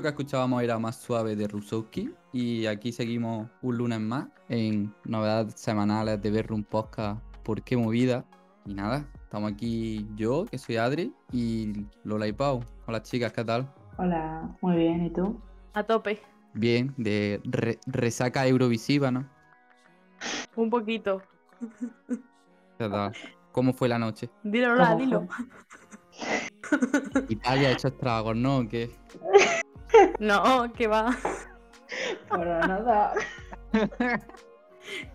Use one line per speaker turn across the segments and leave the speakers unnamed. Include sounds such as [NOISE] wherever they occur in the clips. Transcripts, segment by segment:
Que escuchábamos era más suave de Rusowski y aquí seguimos un lunes más en novedades semanales de Berrum Podcast ¿Por qué movida? Y nada, estamos aquí yo, que soy Adri, y Lola y Pau. Hola chicas, ¿qué tal?
Hola, muy bien, ¿y tú?
A tope.
Bien, de re- resaca eurovisiva, ¿no?
Un poquito.
¿Qué tal? ¿Cómo fue la noche?
Dilo, Lola,
¿Cómo
dilo.
Italia ha hecho estragos, ¿no? ¿Qué?
No, que va.
Para nada. [LAUGHS]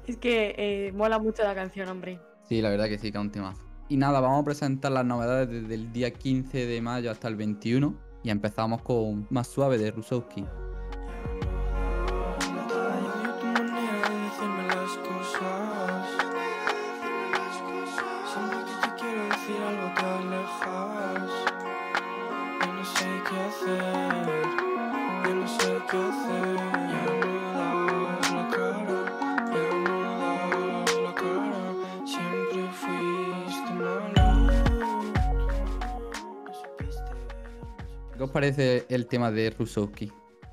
Es que eh, mola mucho la canción, hombre.
Sí, la verdad que sí, que es un temazo. Y nada, vamos a presentar las novedades desde el día 15 de mayo hasta el 21. Y empezamos con Más Suave de Rusowski. Parece el tema de Rusowski?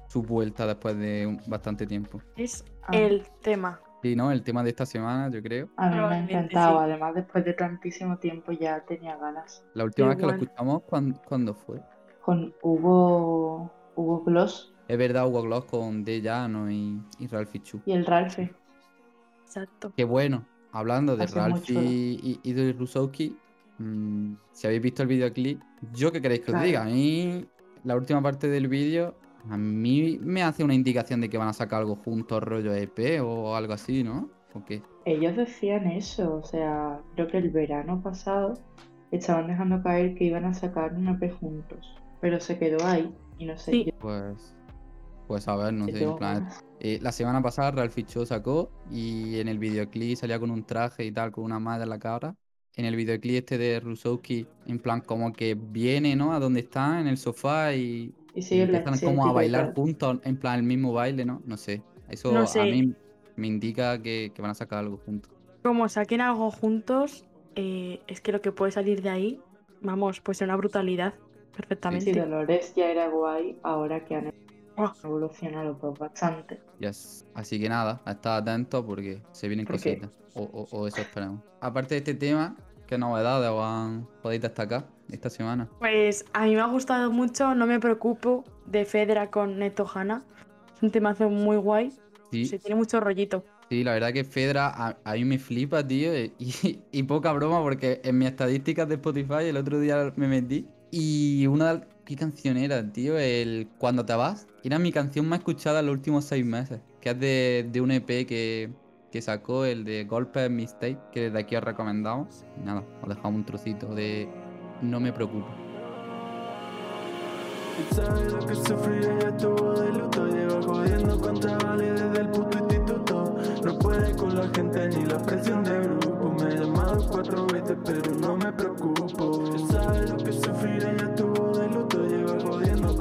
Su vuelta después de un- bastante tiempo.
Es
Ah.
el tema.
Sí, ¿no? El tema de esta semana, yo creo.
A mí me encantado,
sí.
además después de tantísimo tiempo ya tenía ganas.
La última vez que lo escuchamos, ¿cuán- ¿cuándo fue?
Con Hugo, Hugo Gloss
Es verdad, Hugo Gloss con De Llano y, y Ralphie Chu.
y el Ralphie.
Exacto.
Qué bueno. Hablando de
Ha sido muy
Ralphie y, y de Rusowski, mm, si habéis visto el videoclip, ¿yo qué queréis que os diga? A mí, la última parte del vídeo, a mí me hace una indicación de que van a sacar algo juntos, rollo EP o algo así, ¿no? ¿O qué?
Ellos decían eso, o sea, creo que el verano pasado estaban dejando caer que iban a sacar un EP juntos, pero se quedó ahí y no sé,
Sí.
yo
Pues, pues a ver, no sé, en plan. Eh, la semana pasada Ralphie Cho sacó y en el videoclip salía con un traje y tal, con una malla en la cara. En el videoclip este de Rusowski, en plan como que viene, ¿no? A donde están, en el sofá y,
Y
como a bailar juntos, en plan el mismo baile, ¿no? No sé. Eso
No
a mí me indica que, que van a sacar algo juntos.
Como saquen algo juntos, eh, es que lo que puede salir de ahí, vamos, puede ser una brutalidad.
Si
Perfectamente.
Dolores ya era guay, ahora que han
Oh.
evolucionado los dos bastante.
Yes. Así que nada, a estar atentos porque se vienen cositas. O, o- o eso esperamos. Aparte de este tema, ¿qué novedades han- podéis destacar esta semana?
Pues a mí me ha gustado mucho, no me preocupo, de Fedra con Neto Hanna. Es un temazo muy guay.
Sí.
Se tiene mucho rollito.
Sí, la verdad que Fedra a, a mí me flipa, tío. Y, [LAUGHS] y poca broma porque en mis estadísticas de Spotify el otro día me metí. Y una de ¿Qué canción era, tío? El Cuando te vas. Era mi canción más escuchada en los últimos seis meses. Que es de, de un EP que, que sacó, el de Golpes Mistake, que desde aquí os recomendamos. Nada, os dejamos un trocito de No me preocupo.
Sabes lo que sufrí, ella estuvo de luto Lleva jodiendo con chavales desde el puto instituto No puede con la gente ni la presión de grupo Me he llamado cuatro veces pero no me preocupo sabes lo que sufrí, ella estuvo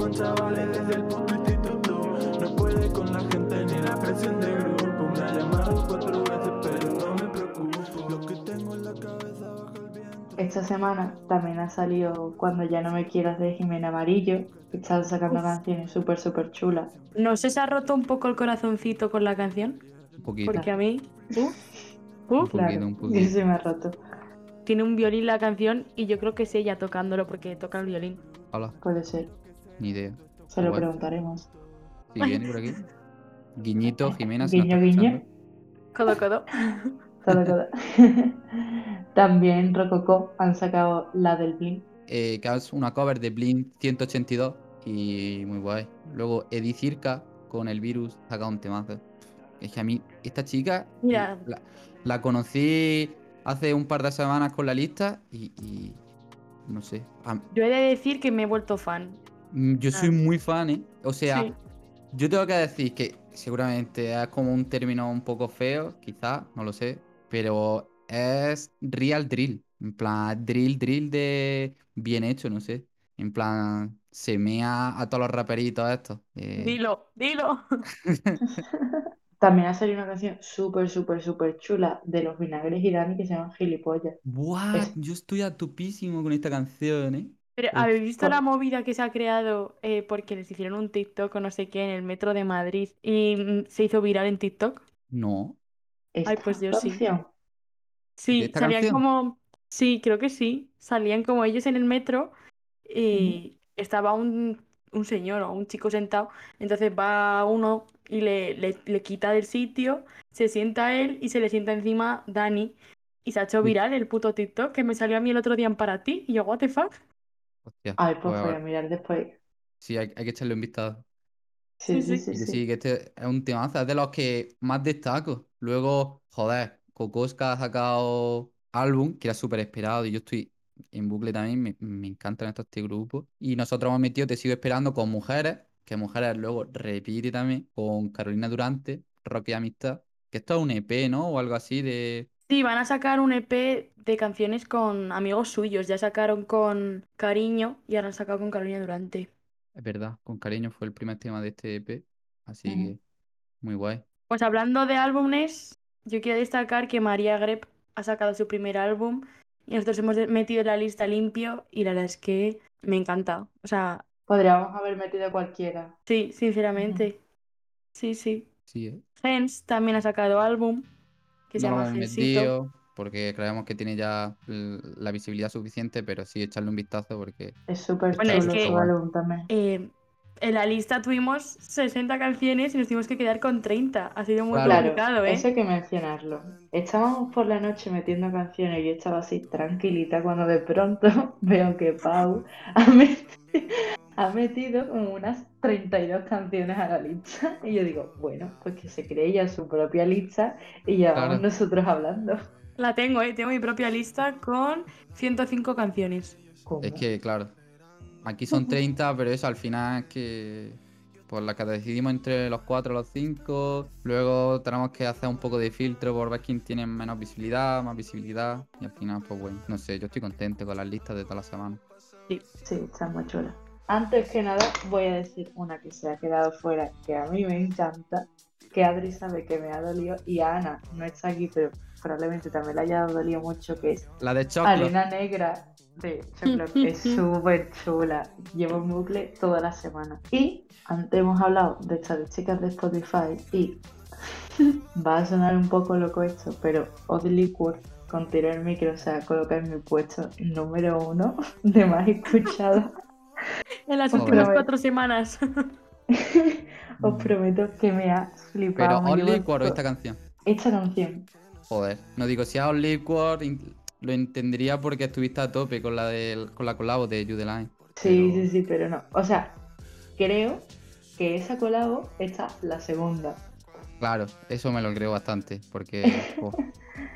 con chavales desde el puto instituto No puede con la gente ni la presión de grupo Me ha llamado cuatro veces pero no me preocupo Lo que tengo en la cabeza baja el viento
Esta semana también ha salido Cuando ya no me quieras de Jimena Amarillo, que están sacando
Uf.
canciones súper, súper chulas.
¿No se os ha roto un poco el corazoncito con la canción?
Un poquito.
Porque a mí
Un poquito,
Claro,
un [LAUGHS] poquito.
se me ha roto.
tiene un violín la canción y yo creo que es ella tocándolo porque toca el violín.
Hola,
Puede ser,
ni idea.
se lo preguntaremos.
Si viene por aquí. Guiñito, Jimena.
Guiño, guiño.
Codo, codo. [LAUGHS]
Todo, todo. [LAUGHS] También Rococó han sacado la del Blink.
eh, que es una cover de Blink 182 y muy guay. Luego Edi Circa con el virus saca un temazo. Es que a mí, esta chica,
Mira.
la, la conocí hace un par de semanas con la lista y, y no sé. a-
Yo he de decir que me he vuelto fan.
Mm, yo soy
Ah.
muy fan, ¿eh? O sea,
Sí.
yo tengo que decir que seguramente es como un término un poco feo, quizás, no lo sé, pero es real drill. En plan, drill, drill de bien hecho, no sé. En plan, se mea a todos los raperitos estos. eh,
Dilo, dilo. [LAUGHS]
También ha salido una canción súper, súper, súper chula de los vinagres Dani que se llama Gilipollas.
Buah,
Es-
yo estoy a topísimo con esta canción, ¿eh?
Pero. ¿habéis visto la movida que se ha creado eh, porque les hicieron un TikTok o no sé qué en el metro de Madrid y mm, se hizo viral en TikTok?
No.
¿Esta
pues yo sí.
canción?
Sí,
esta
salían
canción?
como. Sí, creo que sí. Salían como ellos en el metro y estaba un, un señor o un chico sentado. Entonces va uno y le, le, le quita del sitio, se sienta él y se le sienta encima Dani. Y se ha hecho viral el puto TikTok que me salió a mí el otro día en para ti. Y yo, ¿what the fuck?
Hostia.
Ay, pues
pues
voy a mirar después.
sí, hay, hay que echarle un vistazo.
Sí,
Sí,
sí,
sí.
sí,
que
sí.
sí, que este es un temazo, es de los que más destaco. Luego, joder, Kokoska ha sacado álbum, que era súper esperado, y yo estoy en bucle también, me, me encantan estos este grupos. Y nosotros hemos metido Te sigo esperando con Mujeres, que Mujeres luego repite también con Carolina Durante, Rock y Amistad, que esto es un EP, ¿no? O algo así de...
Sí, van a sacar un EP de canciones con amigos suyos. Ya sacaron con Cariño y ahora han sacado con Carolina Durante.
Es verdad, con cariño fue el primer tema de este EP, así
Ujú.
que muy guay.
Pues hablando de álbumes, yo quiero destacar que María Grep ha sacado su primer álbum y nosotros hemos de- metido en la lista limpio y la verdad es que me encanta. O sea,
Podríamos haber metido cualquiera.
sí, sinceramente. Sí, sí.
Sí, ¿eh?
Gens también ha sacado álbum que se
No lo
llama
hemos
Gensito.
metido porque creemos que tiene ya la visibilidad suficiente, pero sí echarle un vistazo porque
Es súper
Bueno,
chulo
es que-
su álbum también.
Eh, en la lista tuvimos 60 canciones y nos tuvimos que quedar con 30. Ha sido muy
Claro.
Complicado, ¿eh?
eso hay que mencionarlo. Estábamos por la noche metiendo canciones y yo estaba así tranquilita cuando de pronto [LAUGHS] veo que Pau ha metido, ha metido como unas 32 canciones a la lista. Y yo digo, bueno, pues que se cree ya su propia lista y ya vamos
Claro.
nosotros hablando.
La tengo, ¿eh? Tengo mi propia lista con 105 canciones.
¿Cómo?
es que, claro, aquí son 30, pero eso al final es que por la que decidimos entre los 4 o los 5, luego tenemos que hacer un poco de filtro por ver quién tiene menos visibilidad, más visibilidad, y al final, pues bueno, no sé, yo estoy contento con las listas de toda la semana.
Sí, está muy chula. Antes que nada, voy a decir una que se ha quedado fuera, que a mí me encanta, que Adri sabe que me ha dolido, y a Ana no está aquí, pero probablemente también le haya dolido mucho, que es
La de Chocolate.
Arena Negra de Chocolate. [LAUGHS] es súper chula. Llevo en bucle toda la semana. Y antes hemos hablado de estadísticas de Spotify y [LAUGHS] va a sonar un poco loco esto, pero Odd Liquor con tirar el micro, o sea, colocar en mi puesto número uno [LAUGHS] de más escuchado.
En las
Joder.
últimas cuatro semanas.
Os prometo que me ha flipado.
Pero Only
llevo
Liquor o
to-
esta canción.
Esta canción.
Joder, no digo si Liquor in- lo entendería porque estuviste a tope con la del, con la colabo de You The Line.
Sí,
Pero-
sí, sí, pero no. O sea, creo que esa colabo está la segunda.
Claro, eso me lo creo bastante, porque [LAUGHS] oh, un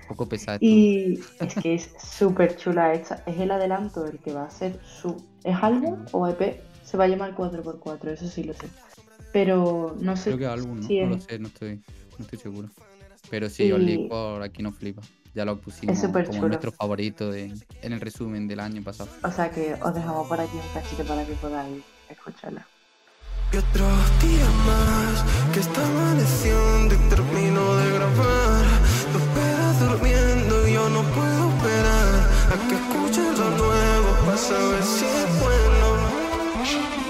poco pesado.
Y es que es súper chula esta. Es el adelanto el que va a ser su. ¿Es álbum o EP? Se va a llamar 4x4, eso sí lo sé. Pero no sé
Creo que álbum, ¿no?
si
No lo
es-
sé, no estoy, no estoy seguro. Pero sí,
Y-
Only Liquor aquí no flipa. Ya lo pusimos
súper
como
chulo.
nuestro favorito de- en el resumen del año pasado.
O sea que os dejamos por aquí un cachito para que podáis escucharla.
Y otro día más que está amaneciendo y termino de grabar. Tú esperas durmiendo y yo no puedo esperar a que escuches lo nuevo para saber si es bueno.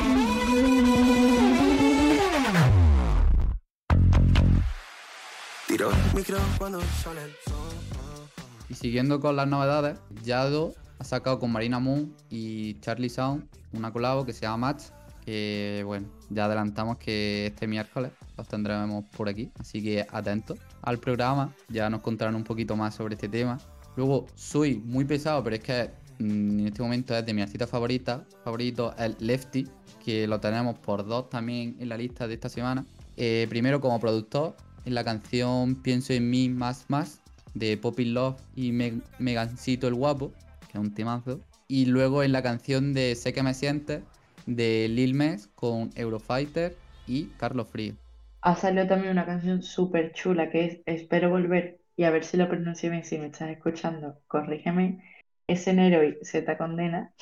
Y siguiendo con las novedades, Yado ha sacado con Marina Moon y Charlie Sound una colabo que se llama Match. Que bueno, ya adelantamos que este miércoles los tendremos por aquí. Así que atentos al programa, ya nos contarán un poquito más sobre este tema. Luego, soy muy pesado, pero es que mm, en este momento es de mi artista favorita, favorito, el Lefty, que lo tenemos por dos también en la lista de esta semana. Eh, primero como productor, en la canción Pienso en mí más más, de Poppy Love y Meg- Megancito el Guapo, que es un temazo. Y luego en la canción de Sé que me sientes, de Lil Mes con Eurofighter y Carlos Frío.
Ha salido también una canción súper chula que es Espero volver y a ver si lo pronuncio bien, si me estás escuchando, corrígeme. Es enero y Z condena.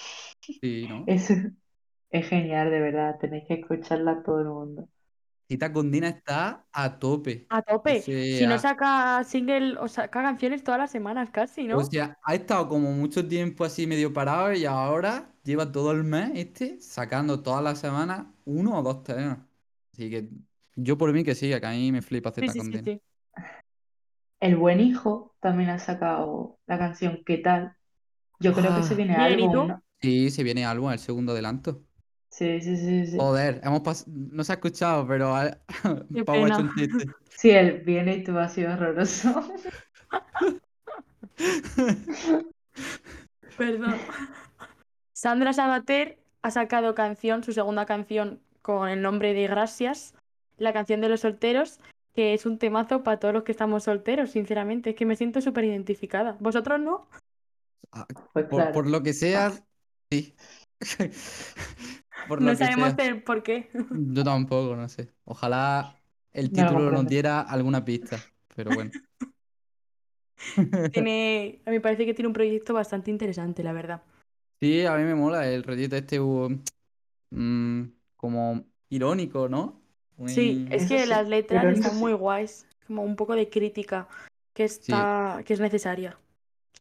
Sí, ¿no?
Es, es genial, de verdad. Tenéis que escucharla todo el mundo.
Cita Condina está a tope.
A tope. Si no saca single o saca canciones todas las semanas casi, ¿no?
O sea, ha estado como mucho tiempo así medio parado y ahora lleva todo el mes este sacando todas las semanas uno o dos temas. Así que yo por mí que sí, que a mí me flipa
Sí,
Z
sí, sí.
El buen hijo también ha sacado la canción ¿Qué tal? Yo creo que se
Ah.
viene
Bien, ¿y
álbum,
tú?
¿no?
Sí, se viene álbum, el segundo adelanto.
Sí, sí, sí, sí.
Joder, hemos pas- no se ha escuchado, pero ha- [LAUGHS] Pau ha hecho
pena.
un chiste. [LAUGHS]
Sí, él viene y tú has sido horroroso. [LAUGHS]
Perdón. Sandra Sabater ha sacado canción, su segunda canción con el nombre de Gracias, la canción de los solteros, que es un temazo para todos los que estamos solteros, sinceramente. Es que me siento súper identificada. ¿Vosotros no?
Ah,
Pues
Por,
claro.
por lo que sea, sí. Por
No sabemos
sea.
el por qué.
Yo tampoco, no sé. Ojalá el título nos diera alguna pista, pero bueno.
Tiene, [LAUGHS] a mí me parece que tiene un proyecto bastante interesante, la verdad.
Sí, a mí me mola el rollito este mm, como irónico, ¿no?
Sí, es que las letras
irónico
están
sí.
muy guays, como un poco de crítica que está, que es necesaria,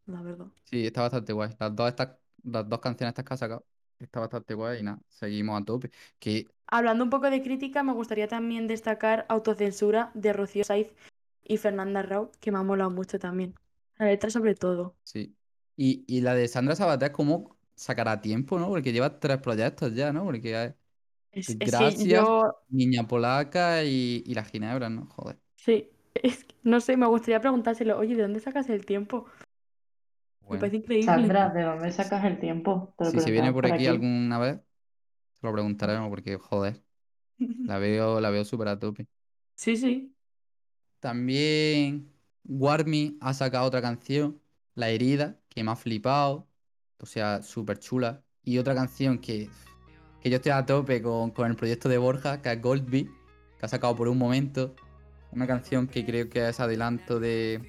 la verdad.
Sí, está bastante guay. Las dos, estas, las dos canciones estas que ha sacado, está bastante guay y nada, seguimos a tope. Que
Hablando un poco de crítica, me gustaría también destacar Autocensura de Rocío Saiz y Fernanda Rau, que me ha molado mucho también. La letra sobre todo.
sí. Y, y la de Sandra Sabater, ¿cómo sacará tiempo, no? Porque lleva tres proyectos ya, ¿no? Porque hay
Es, es que
Gracias,
yo,
Niña Polaca y, y la Ginebra, ¿no? Joder.
sí, [LAUGHS] es que, no sé, me gustaría preguntárselo, oye, ¿de dónde sacas el tiempo? Me
Bueno,
parece increíble.
Sandra, ¿de dónde sacas el tiempo? Te
si se viene por
por
aquí
aquí.
alguna vez, se lo preguntaremos porque, joder, [LAUGHS] la veo, la veo súper a tope.
Sí, sí.
También Warmy ha sacado otra canción, La Herida, que me ha flipado, o sea, súper chula. Y otra canción que, que yo estoy a tope con, con el proyecto de Borja, que es Goldbeat, que ha sacado por un momento. Una canción que creo que es adelanto de,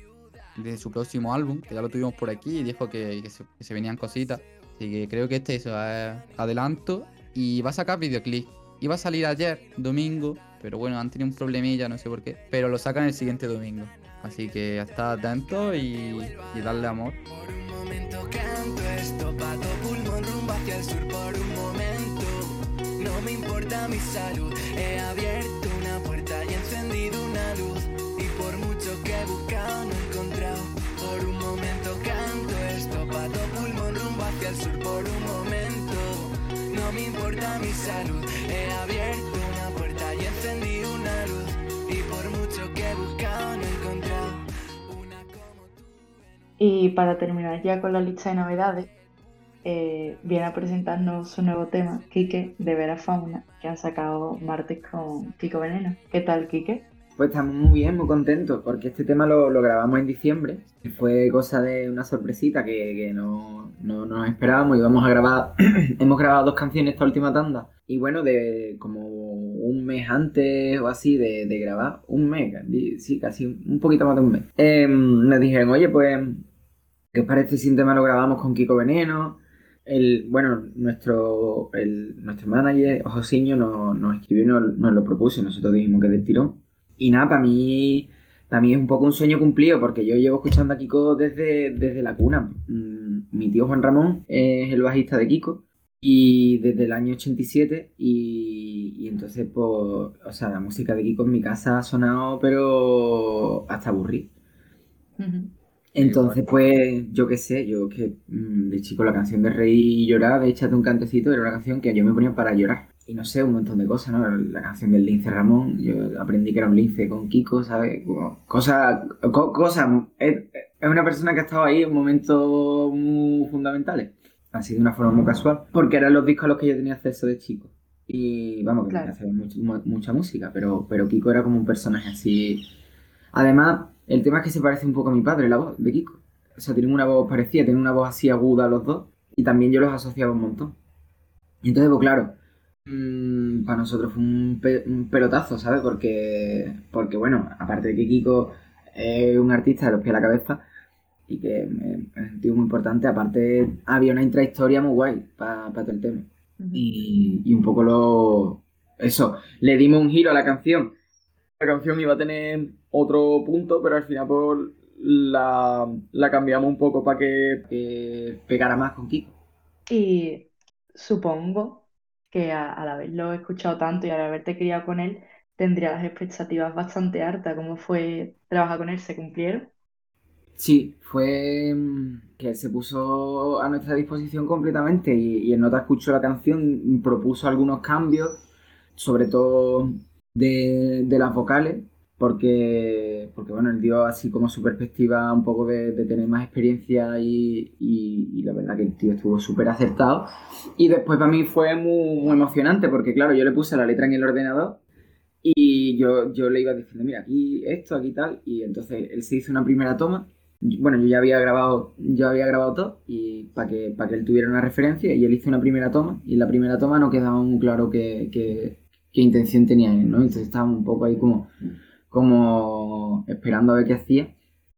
de su próximo álbum, que ya lo tuvimos por aquí y dijo que, que se, que se venían cositas. Así que creo que este es adelanto y va a sacar videoclip. Iba a salir ayer, domingo, pero bueno, han tenido un problemilla, no sé por qué. Pero lo sacan el siguiente domingo. Así que estar atentos y, y darle amor.
Por un momento canto esto, pato pulmón rumbo hacia el sur por un momento. No me importa mi salud, he abierto una puerta y encendido una el sur por un momento. No me importa mi salud, he abierto una puerta y he encendido una luz. Y por mucho que he buscado no he encontrado. Una como tú.
Y para terminar ya con la lista de novedades, eh, viene a presentarnos su nuevo tema, Quique, de Vera Fauna, que han sacado martes con Kiko Veneno. ¿Qué tal, Quique?
Pues estamos muy bien, muy contentos, porque este tema lo, lo grabamos en diciembre. Fue cosa de una sorpresita que, que no, no nos esperábamos. Íbamos a grabar, [CLEARS THROAT] hemos grabado dos canciones esta última tanda. Y bueno, de como un mes antes o así de, de grabar, un mes, sí, casi un poquito más de un mes. em, nos dijeron, oye, pues, ¿qué os parece si un tema lo grabamos con Kiko Veneno? El, bueno, nuestro, el, nuestro manager, Josiño, nos, nos escribió y nos, nos lo propuso. y Nosotros dijimos que del tirón. Y nada, para mí, para mí es un poco un sueño cumplido, porque yo llevo escuchando a Kiko desde, desde la cuna. Mm, Mi tío Juan Ramón es el bajista de Kiko, y desde el año 87, y, y entonces, pues, o sea, la música de Kiko en mi casa ha sonado, pero hasta aburrir. Entonces, pues, yo qué sé, yo que mm, de chico la canción de Reír y Llorar, de Échate un cantecito, era una canción que yo me ponía para llorar. Y no sé, un montón de cosas, ¿no? La canción del lince Ramón, yo aprendí que era un lince con Kiko, ¿sabes? Como Cosas, co- cosas, es, es una persona que ha estado ahí en momentos muy fundamentales. Así de una forma muy casual, porque eran los discos a los que yo tenía acceso de chico. Y vamos, que
Claro.
hacía mucho- mu- mucha música, pero, pero Kiko era como un personaje así Además, el tema es que se parece un poco a mi padre, la voz de Kiko. O sea, tienen una voz parecida, tienen una voz así aguda los dos. Y también yo los asociaba un montón. Y entonces, pues claro, mm, para nosotros fue un, pe- un pelotazo, ¿sabes? Porque, porque, bueno, aparte de que Kiko es un artista de los pies a la cabeza y que es un tío muy importante, aparte había una intrahistoria muy guay para todo el tema. Y, y un poco lo... Eso, le dimos un giro a la canción. La canción iba a tener otro punto, pero al final pues, la, la cambiamos un poco para que, que pegara más con Kiko.
Y supongo que a- al haberlo escuchado tanto y al haberte criado con él, tendrías las expectativas bastante altas. ¿Cómo fue trabajar con él? ¿Se cumplieron?
Sí, fue mm, que se puso a nuestra disposición completamente y, y en nota escuchó la canción, propuso algunos cambios, sobre todo de, de las vocales, porque, porque bueno, él dio así como su perspectiva un poco de, de tener más experiencia y, y- y la verdad que el tío estuvo súper acertado. Y después para mí fue muy, muy emocionante porque claro, yo le puse la letra en el ordenador y yo, yo le iba diciendo, mira, aquí esto, aquí tal, y entonces él se hizo una primera toma. Bueno, yo ya había grabado, yo había grabado todo y para que, para que él tuviera una referencia y él hizo una primera toma y en la primera toma no quedaba muy claro qué, qué- qué intención tenía él, ¿no? Entonces estábamos un poco ahí como, como esperando a ver qué hacía.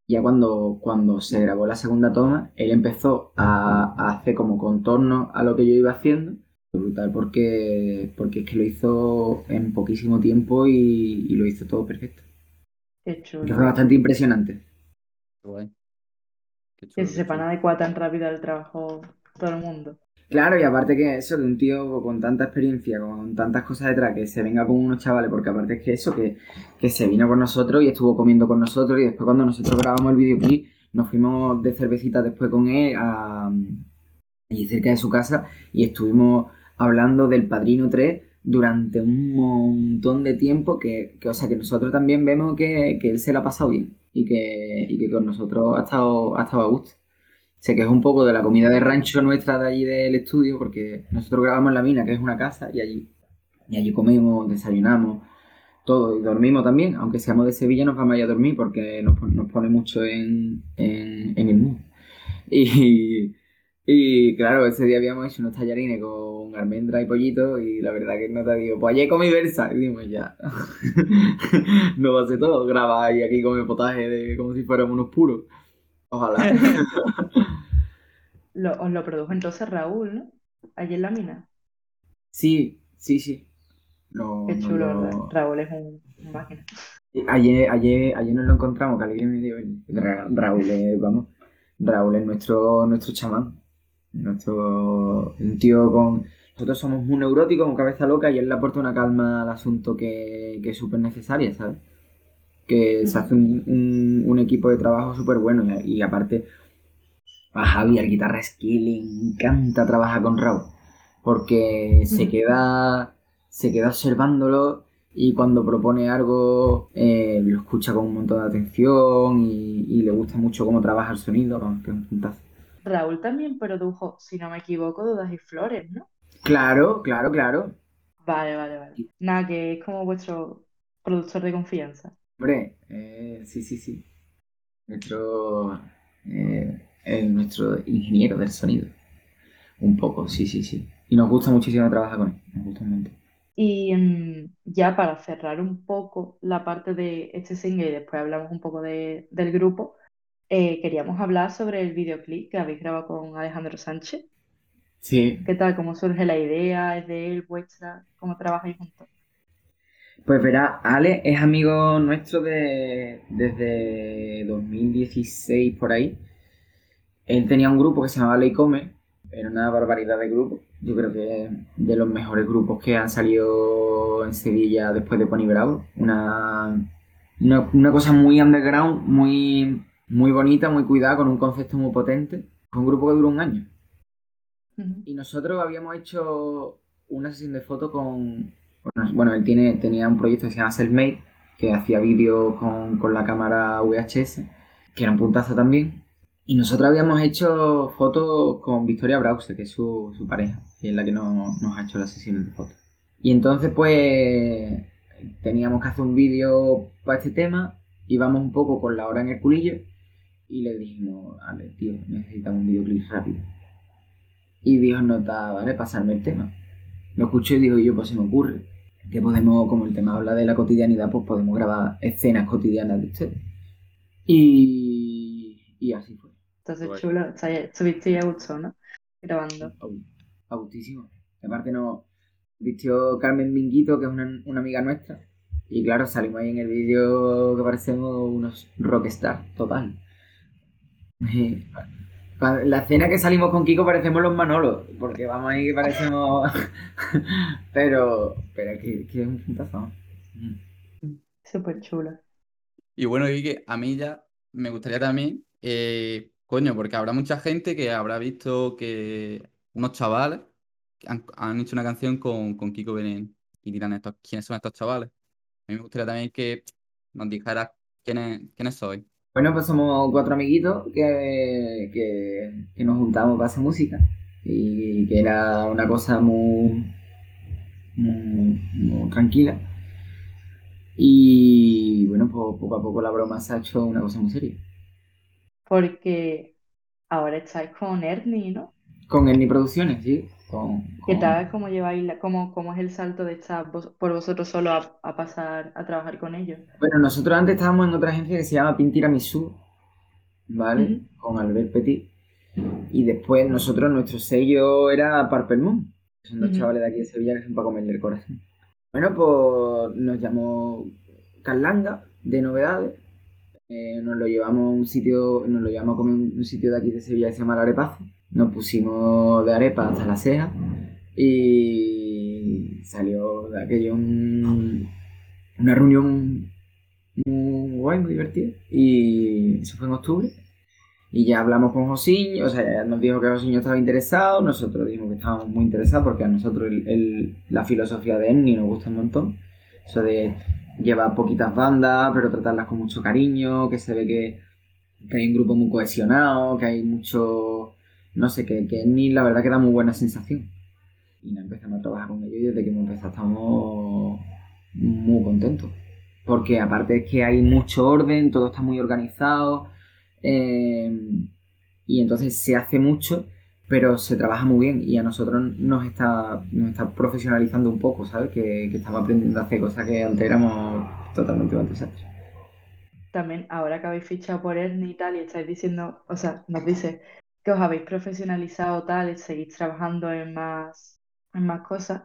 Ya cuando, cuando se grabó la segunda toma, él empezó a, a hacer como contorno a lo que yo iba haciendo brutal porque, porque es que lo hizo en poquísimo tiempo y, y lo hizo todo perfecto.
Qué
Que
chulo.
fue bastante impresionante.
Qué guay. Qué
Que
chulo,
se sepan
chulo.
adecuar tan rápido al trabajo todo el mundo.
Claro, y aparte que eso, de un tío con tanta experiencia, con tantas cosas detrás, que se venga con unos chavales, porque aparte es que eso, que, que se vino con nosotros y estuvo comiendo con nosotros y después cuando nosotros grabamos el videoclip, nos fuimos de cervecita después con él a, allí cerca de su casa y estuvimos hablando del Padrino 3 durante un montón de tiempo que, que, o sea, que nosotros también vemos que, que él se la ha pasado bien y que, y que con nosotros ha estado, ha estado a gusto. Se quejó un poco de la comida de rancho nuestra de allí del estudio, porque nosotros grabamos en la mina, que es una casa, y allí, y allí comemos, desayunamos, todo, y dormimos también, aunque seamos de Sevilla, nos vamos a a dormir porque nos, nos pone mucho en, en, en el mood. Y, y claro, ese día habíamos hecho unos tallarines con almendra y pollito, y la verdad que no te digo, pues ayer comí versa, y dimos ya. [LAUGHS] no va a ser todo, graba y aquí come potaje de, como si fuéramos unos puros. Ojalá. [LAUGHS]
Lo, os lo produjo entonces Raúl, ¿no? Allí en la mina.
Sí, sí, sí. No,
Qué
no
chulo,
lo-
¿verdad? Raúl es un, un máquina.
Ayer, ayer, ayer nos lo encontramos, que alegría me dio el- Ra- Raúl, es, vamos, Raúl es nuestro, nuestro chamán. Nuestro, un tío con... Nosotros somos muy neuróticos, con cabeza loca, y él le aporta una calma al asunto que, que es súper necesaria, ¿sabes? Que se hace un, un- un equipo de trabajo súper bueno, y, y aparte a Javi, al guitarra que le encanta trabajar con Raúl, porque se queda, se queda observándolo y cuando propone algo eh, lo escucha con un montón de atención y, y le gusta mucho cómo trabaja el sonido, que es un puntazo.
Raúl también produjo, si no me equivoco, Dudas y Flores, ¿no?
Claro, claro, claro.
Vale, vale, vale. Nada, que es como vuestro productor de confianza.
Hombre, eh, sí, sí, sí. Nuestro, eh, es nuestro ingeniero del sonido. Un poco, sí, sí, sí. Y nos gusta muchísimo trabajar con él, nos gusta montón.
Y mm, ya para cerrar un poco la parte de este single y después hablamos un poco de- del grupo, eh, queríamos hablar sobre el videoclip que habéis grabado con Alejandro Sánchez.
Sí,
¿Qué tal? ¿Cómo surge la idea? ¿Es de él, vuestra? ¿Cómo trabajáis juntos?
Pues verá, Ale es amigo nuestro de, desde 2016 por ahí. Él tenía un grupo que se llamaba Leicome, era una barbaridad de grupo. Yo creo que es de los mejores grupos que han salido en Sevilla después de Pony Bravo. Una, una, una cosa muy underground, muy, muy bonita, muy cuidada, con un concepto muy potente. Fue un grupo que duró un año. Y nosotros habíamos hecho una sesión de fotos con. Bueno, bueno, él tiene, tenía un proyecto que se llama Selfmade, que hacía vídeos con, con la cámara VHS, que era un puntazo también. Y nosotros habíamos hecho fotos con Victoria Brause, que es su, su pareja, y es la que nos, ha hecho las sesiones de fotos. Y entonces, pues, teníamos que hacer un vídeo para este tema, íbamos un poco con la hora en el culillo, y le dijimos, Ale, tío, necesitamos un videoclip rápido. Y Dios nota, vale, pasarme el tema. Lo escuché y digo yo, pues se me ocurre. Que podemos, como el tema habla de la cotidianidad, pues podemos grabar escenas cotidianas de ustedes. Y, y así fue.
Entonces,
Guay.
chulo, estáis- estuvisteis a gusto, ¿no? Grabando.
Au- A gustísimo. Aparte nos vistió Carmen Minguito, que es una, una amiga nuestra. Y claro, salimos ahí en el vídeo que parecemos unos rockstar total. [LAUGHS] La escena que salimos con Kiko parecemos los Manolos, porque vamos ahí que parecemos. [LAUGHS] pero. Pero es que, que es un puntazo.
Súper chula.
Y bueno, Quique, a mí ya me gustaría también, eh, coño, porque habrá mucha gente que habrá visto que unos chavales han, han hecho una canción con, con Kiko Veneno y dirán estos, ¿quiénes son estos chavales? A mí me gustaría también que nos dijeras quiénes, quiénes sois.
Bueno, pues somos cuatro amiguitos que, que, que nos juntamos para hacer música. Y que era una cosa muy, muy, muy tranquila. Y bueno, pues poco a poco la broma se ha hecho una cosa muy seria.
Porque ahora estáis con Ernie, ¿no?
Con Ernie Producciones, sí. Con,
¿Qué
con-
tal? ¿Cómo lleváis la- cómo, cómo es el salto de estar vos- por vosotros solo a, a pasar a trabajar con ellos?
Bueno, nosotros antes estábamos en otra agencia que se llama Pintiramisú, ¿vale? Con Albert Petit. Y después nosotros, nuestro sello era Purple Moon. Son dos chavales de aquí de Sevilla que son para comerle el corazón. Bueno, pues nos llamó Carlanga de novedades. Eh, nos lo llevamos a un sitio, nos lo llevamos a comer un sitio de aquí de Sevilla que se llama El Arepazo. Nos pusimos de arepa hasta la ceja y salió de aquello un- una reunión muy guay, muy divertida. Y eso fue en octubre. Y ya hablamos con Josiño, o sea, nos dijo que Josiño estaba interesado, nosotros dijimos que estábamos muy interesados porque a nosotros la filosofía de Enni nos gusta un montón. Eso de llevar poquitas bandas, pero tratarlas con mucho cariño, que se ve que, que hay un grupo muy cohesionado, que hay mucho, no sé, que, que Enni la verdad que da muy buena sensación. Y nos empezamos a trabajar con ellos y desde que hemos empezado estamos muy contentos. Porque aparte es que hay mucho orden, todo está muy organizado. eh, y entonces se hace mucho, pero se trabaja muy bien. Y a nosotros nos está, nos está profesionalizando un poco, ¿sabes? Que, que estamos aprendiendo a hacer cosas que antes éramos totalmente un desastre.
También, ahora que habéis fichado por Ernie y tal, y estáis diciendo, o sea, nos dice que os habéis profesionalizado tal, y seguís trabajando en más, en más cosas,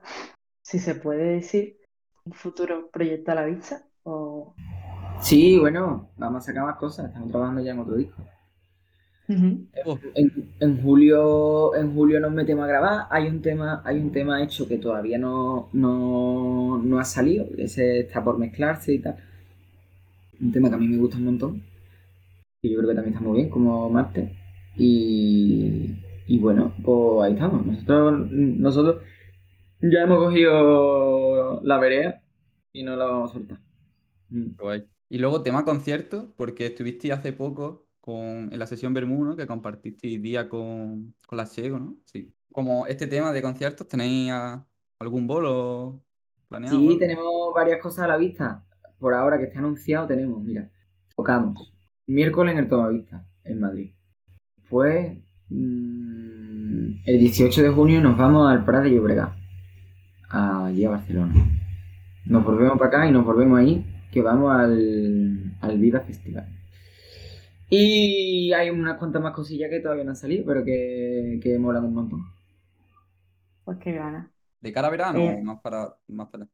si se puede decir, un futuro proyecto a la vista, o...
Sí, bueno, vamos a sacar más cosas. Estamos trabajando ya en otro disco. En, en julio, en julio nos metemos a grabar. Hay un tema, hay un tema hecho que todavía no, no, no ha salido. Ese está por mezclarse y tal. Un tema que a mí me gusta un montón. Y yo creo que también está muy bien como Marte. Y, y bueno, pues ahí estamos. Nosotros, nosotros ya hemos cogido la vereda y no la vamos a soltar. Mm.
guay. Y luego tema conciertos, porque estuviste hace poco con, en la sesión Bermú, ¿no? Que compartisteis día con, con la Chego, ¿no? Sí. Como este tema de conciertos, ¿tenéis algún bolo planeado?
Sí, tenemos varias cosas a la vista. Por ahora que está anunciado tenemos, mira, tocamos miércoles en el Tomavista, en Madrid. Pues mm, el 18 de junio nos vamos al Prat de Llobregat, allí a Barcelona. Nos volvemos para acá y nos volvemos ahí, que vamos al, al Vida Festival. Y hay unas cuantas más cosillas que todavía no han salido, pero que, que molan un montón.
Pues qué ganas.
¿De cara a verano
Eh.
o más para, más para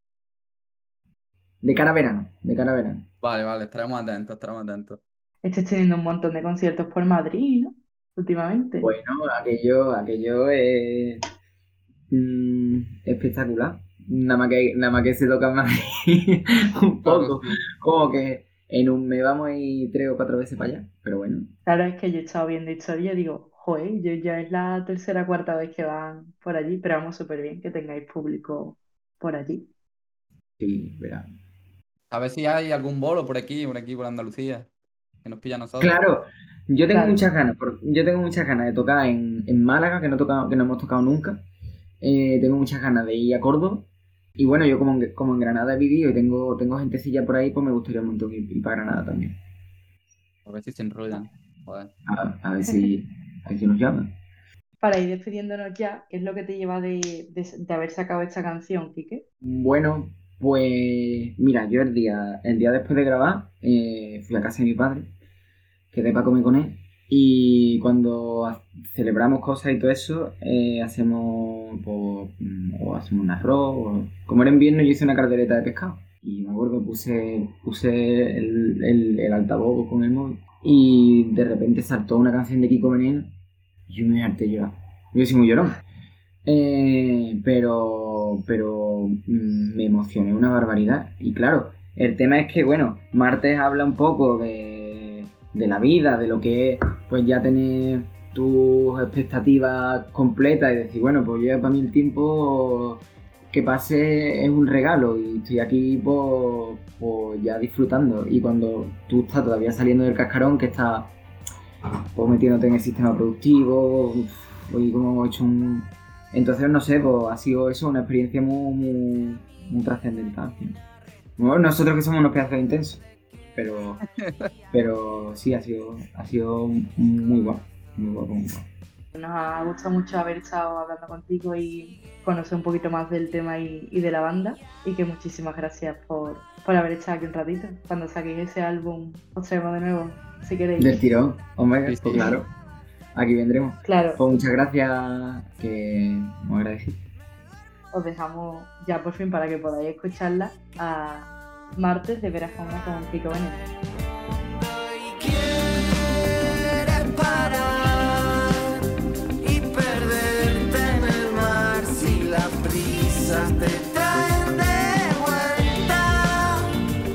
De cara a verano, de cara a verano.
Vale, vale, estaremos atentos, estaremos atentos.
Estáis teniendo un montón de conciertos por Madrid, ¿no? Últimamente.
Bueno, aquello, aquello es mm, espectacular. Nada más que, nada más que se toca en Madrid [LAUGHS] un poco. Como que en un mes vamos a ir tres o cuatro veces para allá. Pero bueno,
Claro, es que yo he estado viendo historia y digo, joder, yo ya es la tercera o cuarta vez que van por allí, pero vamos súper bien que tengáis público por allí.
sí, verá.
A ver si hay algún bolo por aquí, por aquí, por Andalucía, que nos pilla a nosotros.
Claro, yo tengo
Claro.
muchas ganas. por- yo tengo muchas ganas de tocar en, en Málaga, que no, he tocado- que no hemos tocado nunca. Eh, tengo muchas ganas de ir a Córdoba. Y bueno, yo como en, como en Granada he vivido y tengo, tengo gentecilla por ahí, pues me gustaría un montón ir, ir para Granada también.
A ver si se enrollan. Joder.
A, a ver si, a ver si nos llaman.
Para ir despidiéndonos ya, ¿qué es lo que te lleva de, de- de haber sacado esta canción, Quique?
Bueno, pues mira, yo el día, el día después de grabar eh, fui a casa de mi padre, quedé para comer con él y cuando celebramos cosas y todo eso, eh, hacemos pues, mm, o hacemos un arroz, o- como era invierno yo hice una cartereta de pescado y me acuerdo puse, puse el, el, altavoz con el móvil y de repente saltó una canción de Kiko Veneno Yo me harté llorar. Yo soy muy llorón. Eh, pero, pero mm, me emocioné una barbaridad. Y claro, el tema es que, bueno, martes habla un poco de, de la vida, de lo que es, pues ya tener tus expectativas completas y decir, bueno, pues ya para mí el tiempo que pase es un regalo y estoy aquí pues, pues ya disfrutando. Y cuando tú estás todavía saliendo del cascarón, que estás pues, metiéndote en el sistema productivo, y como hemos hecho un... Entonces, no sé, pues ha sido eso una experiencia muy, muy, muy trascendental. Bueno, nosotros que somos unos pedazos intensos, pero, pero sí, ha sido, ha sido muy guapo, muy guapo, muy guapo.
Nos ha gustado mucho haber estado hablando contigo y conocer un poquito más del tema y, y de la banda. Y que muchísimas gracias por, por haber estado aquí un ratito. Cuando saquéis ese álbum, os traemos de nuevo, si queréis.
Del tirón, hombre,
Sí, sí.
pues claro. Aquí vendremos.
Claro,
Pues muchas gracias, que muy agradecido.
os dejamos ya por fin para que podáis escucharla a martes de Veras Fauna con Pico Veneno.
Y quieres parar y perderte en el mar si las prisas te traen de vuelta,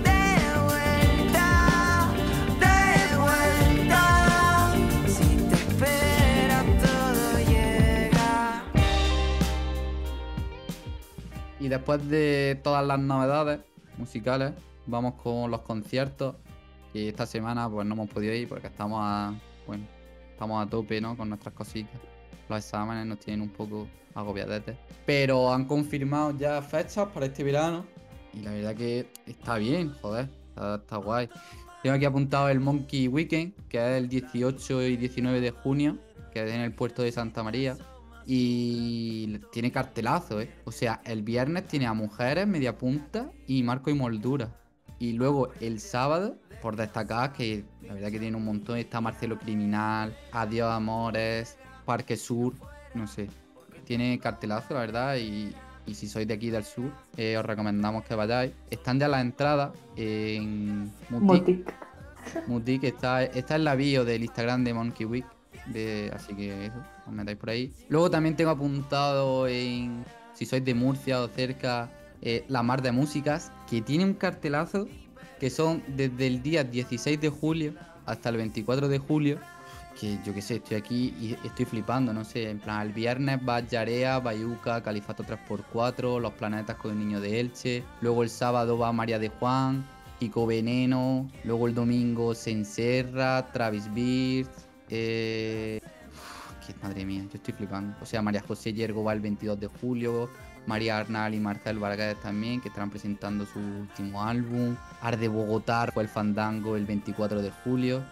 de vuelta, de vuelta. Si te espera todo llega.
Y después de todas las novedades musicales, vamos con los conciertos. Y esta semana pues no hemos podido ir porque estamos a, bueno, estamos a tope ¿no? con nuestras cositas. Los exámenes nos tienen un poco agobiadetes. Pero han confirmado ya fechas para este verano. Y la verdad que está bien, joder. Está, está guay. Tengo aquí apuntado el Monkey Weekend, que es el 18 y 19 de junio, que es en el puerto de Santa María. Y tiene cartelazo, ¿eh? O sea, el viernes tiene a Mujeres, Media Punta y Marco y Moldura. Y luego el sábado, por destacar, que la verdad que tiene un montón, está Marcelo Criminal, Adiós Amores, Parque Sur, no sé. Tiene cartelazo, la verdad, y, y si sois de aquí del sur, eh, os recomendamos que vayáis. Están ya las entradas en Mutic.
Mutic.
Mutic está, está en la bio del Instagram de Monkey Week. De, así que eso, os metáis por ahí. Luego también tengo apuntado en. Si sois de Murcia o cerca, eh, La Mar de Músicas, que tiene un cartelazo que son desde el día 16 de julio hasta el 24 de julio. Que yo qué sé, estoy aquí y estoy flipando, no sé. En plan, el viernes va Yarea, Bayuca, Califato 3x4, Los Planetas con el Niño de Elche. Luego el sábado va María de Juan, Kiko Veneno. Luego el domingo se encerra, Travis Beard. Eh... madre mía, yo estoy flipando. O sea, María José Yergo va el 22 de julio. María Arnal y Marcel Vargas también, que estarán presentando su último álbum. Arde Bogotá fue el Fandango el 24 de julio.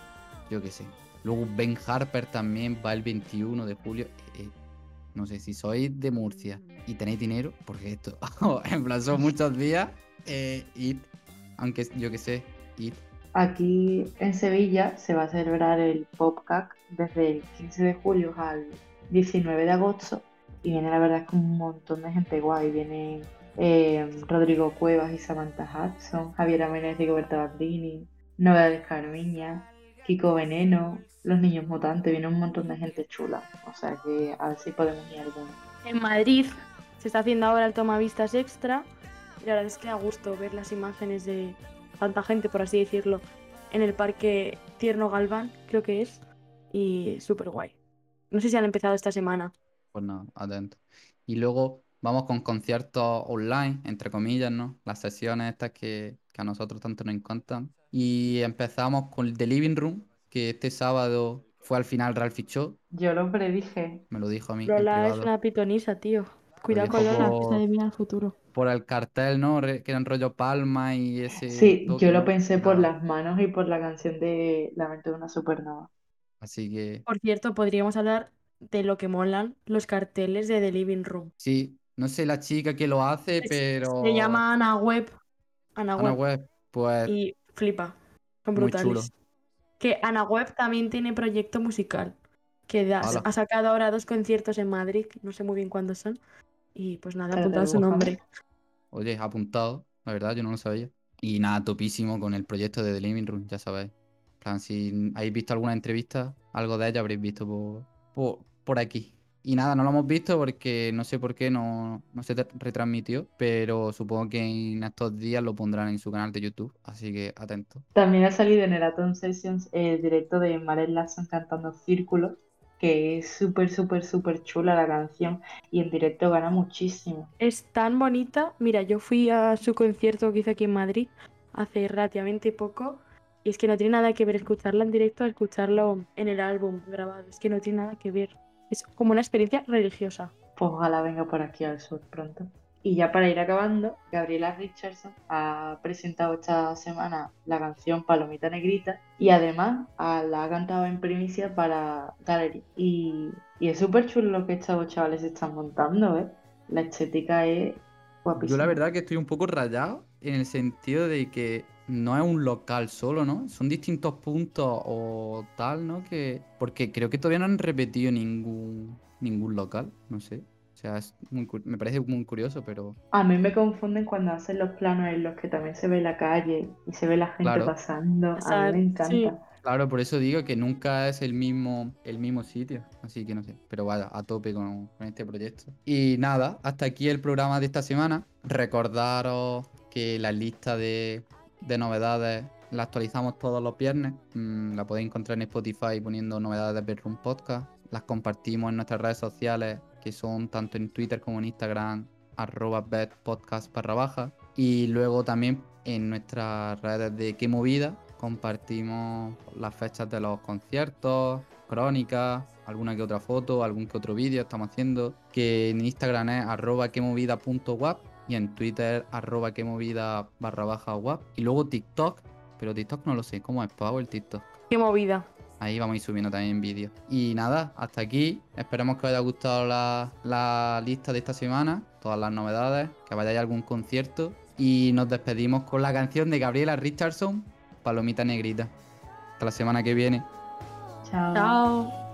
Yo qué sé. Luego Ben Harper también va el 21 de julio. Eh, no sé si sois de Murcia y tenéis dinero, porque esto, en plan, son muchos días. Eh, id, aunque yo qué sé, id.
Aquí en Sevilla se va a celebrar el PopCac desde el 15 de julio al 19 de agosto y viene la verdad es que un montón de gente guay. Viene eh, Rodrigo Cuevas y Samantha Hudson, Javier Amenez y Roberta Bandini, Novedades Carmiña, Kiko Veneno, Los Niños Mutantes, viene un montón de gente chula. O sea que a ver si podemos ir alguno.
En Madrid se está haciendo ahora el tomavistas extra. Y la verdad es que da gusto ver las imágenes de tanta gente, por así decirlo, en el parque Tierno Galván, creo que es. Y súper guay. No sé si han empezado esta semana.
Pues nada, atento. Y luego vamos con conciertos online, entre comillas, ¿no? Las sesiones estas que, que a nosotros tanto nos encantan. Y empezamos con el The Living Room, que este sábado fue al final Ralphie Show,
Yo lo predije.
me lo dijo a mí
Lola es una pitonisa, tío. Cuidado con Lola, que se adivina el futuro.
Por el cartel, ¿no? Re- Que eran rollo palma y ese
Sí,
toque,
yo lo pensé por las manos y por la canción de Lamento de una supernova.
Así que
Por cierto, podríamos hablar de lo que molan los carteles de The Living Room.
sí, no sé la chica que lo hace,
Es-
pero
Se llama Ana Webb. Ana
Ana
Webb.
Webb, pues
Y flipa. Son
Muy
brutales.
chulo.
Que Ana Webb también tiene proyecto musical. Que da-
Hala.
ha sacado ahora dos conciertos en Madrid. No sé muy bien cuándo son. Y pues nada,
Espérate,
apuntado su nombre.
Oye, apuntado, la verdad, yo no lo sabía. Y nada, topísimo con el proyecto de The Living Room, ya sabéis. En plan, si habéis visto alguna entrevista, algo de ella habréis visto por, por, por aquí. Y nada, no lo hemos visto porque no sé por qué no, no se retransmitió, pero supongo que en estos días lo pondrán en su canal de YouTube, así que atento.
También ha salido en el Atom Sessions el directo de Maren Larson cantando Círculo, que es súper, súper, súper chula la canción y en directo gana muchísimo.
Es tan bonita. Mira, yo fui a su concierto que hizo aquí en Madrid hace relativamente poco. Y es que no tiene nada que ver escucharla en directo a escucharlo en el álbum grabado. Es que no tiene nada que ver. Es como una experiencia religiosa.
Pues ojalá venga por aquí al sur pronto. Y ya para ir acabando, Gabriela Richardson ha presentado esta semana la canción Palomita Negrita y además la ha cantado en primicia para Gallery. Y, y es súper chulo lo que estos chavales están montando, ¿eh? La estética es guapísima.
Yo la verdad que estoy un poco rayado en el sentido de que no es un local solo, ¿no? Son distintos puntos o tal, ¿no? Que porque creo que todavía no han repetido ningún ningún local, no sé. O sea, es muy me parece muy curioso, pero
A mí me confunden cuando hacen los planos en los que también se ve la calle y se ve la gente
Claro.
pasando. A mí me encanta.
sí.
claro, por eso digo que nunca es el mismo el mismo sitio, así que no sé, pero vaya, a tope con, con este proyecto. Y nada, hasta aquí el programa de esta semana. Recordaros que la lista de, de novedades la actualizamos todos los viernes. Mm, la podéis encontrar en Spotify poniendo novedades de Bedroom Podcast. Las compartimos en nuestras redes sociales, que son tanto en Twitter como en Instagram, arroba bedpodcast barra baja. Y luego también en nuestras redes de Qué Movida compartimos las fechas de los conciertos, crónicas, alguna que otra foto, algún que otro vídeo estamos haciendo, que en Instagram es arroba y en Twitter arroba quemovida barra baja. Y luego TikTok, pero TikTok no lo sé, ¿cómo es Pau el TikTok?
Qué movida.
Ahí vamos a ir subiendo también vídeos. Y nada, hasta aquí. Esperemos que os haya gustado la, la lista de esta semana, todas las novedades, que vayáis a algún concierto. Y nos despedimos con la canción de Gabriela Richardson, Palomita Negrita. Hasta la semana que viene.
Chao.
Chao.